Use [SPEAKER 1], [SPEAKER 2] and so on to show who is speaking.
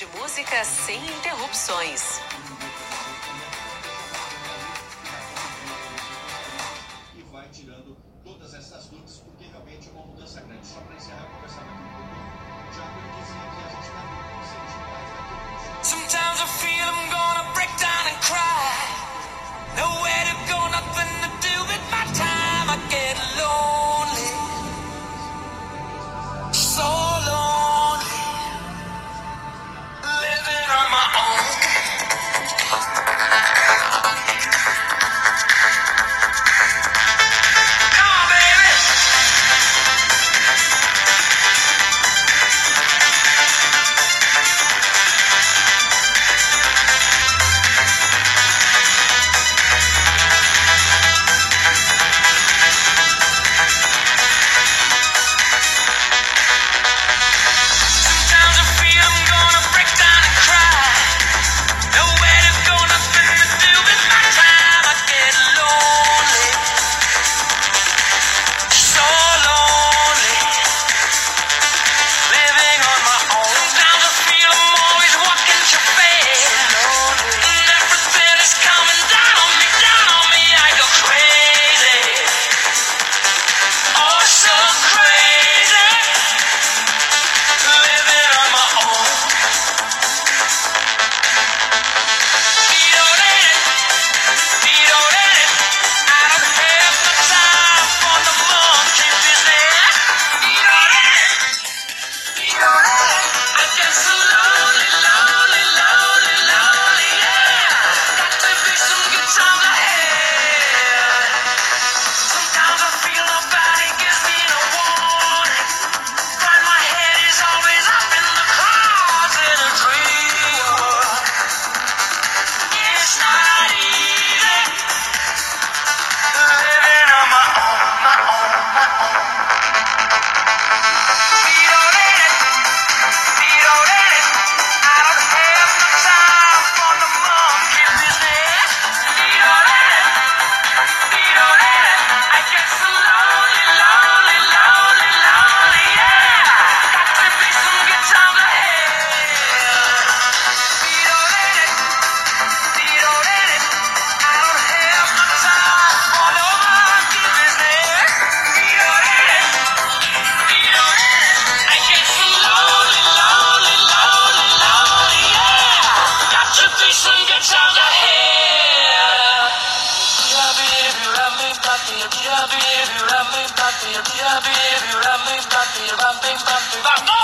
[SPEAKER 1] de música sem interrupções.
[SPEAKER 2] E vai tirando todas essas dúvidas, porque realmente é uma mudança grande. Só para encerrar a conversa, Tiago dizia
[SPEAKER 3] Vamos!